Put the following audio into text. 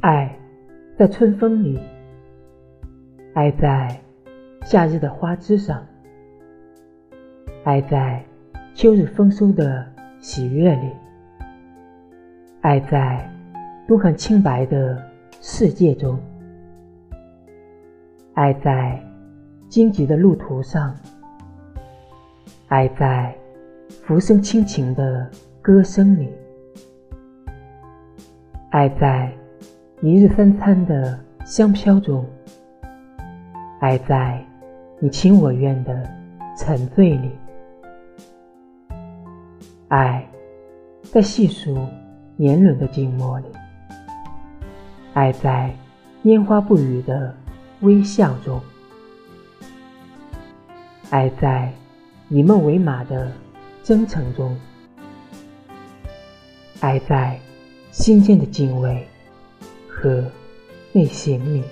爱在春风里，爱在夏日的花枝上，爱在秋日丰收的喜悦里，爱在都很清白的世界中，爱在荆棘的路途上，爱在浮生亲情的歌声里，爱在。一日三餐的香飘中，爱在你情我愿的沉醉里，爱在细数年轮的静默里，爱在烟花不语的微笑中，爱在以梦为马的真诚中，爱在心间的敬畏。和内心里。